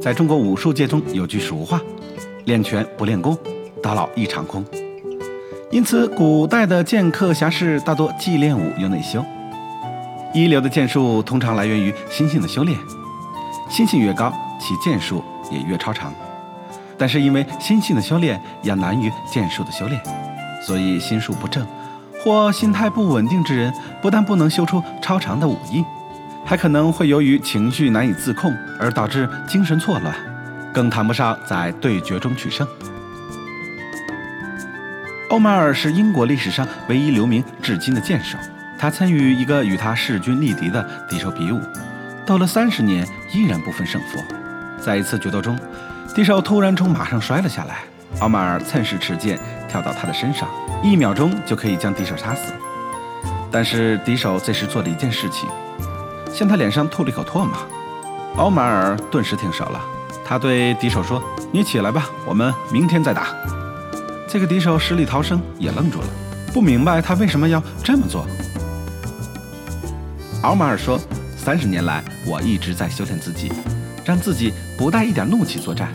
在中国武术界中有句俗话：“练拳不练功，到老一场空。”因此，古代的剑客侠士大多既练武又内修。一流的剑术通常来源于心性的修炼，心性越高，其剑术也越超常。但是因为心性的修炼要难于剑术的修炼，所以心术不正或心态不稳定之人，不但不能修出超常的武艺。还可能会由于情绪难以自控而导致精神错乱，更谈不上在对决中取胜。欧马尔是英国历史上唯一留名至今的剑手，他参与一个与他势均力敌的敌手比武，斗了三十年依然不分胜负。在一次决斗中，敌手突然从马上摔了下来，奥马尔趁势持剑跳到他的身上，一秒钟就可以将敌手杀死。但是敌手这时做了一件事情。向他脸上吐了一口唾沫，奥马尔顿时停手了。他对敌手说：“你起来吧，我们明天再打。”这个敌手死里逃生，也愣住了，不明白他为什么要这么做。奥马尔说：“三十年来，我一直在修炼自己，让自己不带一点怒气作战，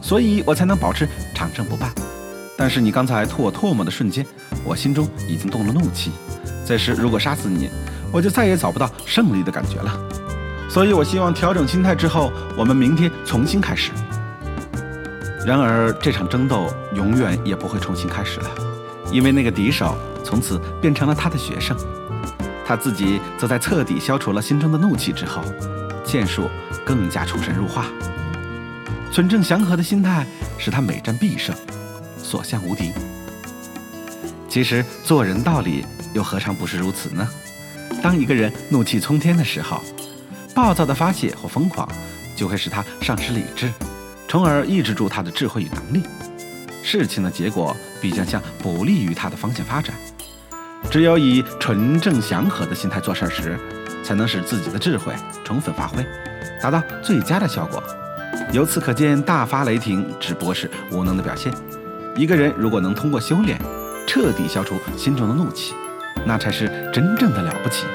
所以我才能保持长胜不败。但是你刚才吐我唾沫的瞬间，我心中已经动了怒气。这时如果杀死你，我就再也找不到胜利的感觉了，所以我希望调整心态之后，我们明天重新开始。然而这场争斗永远也不会重新开始了，因为那个敌手从此变成了他的学生，他自己则在彻底消除了心中的怒气之后，剑术更加出神入化。纯正祥和的心态使他每战必胜，所向无敌。其实做人道理又何尝不是如此呢？当一个人怒气冲天的时候，暴躁的发泄或疯狂，就会使他丧失理智，从而抑制住他的智慧与能力。事情的结果必将向不利于他的方向发展。只有以纯正祥和的心态做事时，才能使自己的智慧充分发挥，达到最佳的效果。由此可见，大发雷霆只不过是无能的表现。一个人如果能通过修炼，彻底消除心中的怒气。那才是真正的了不起。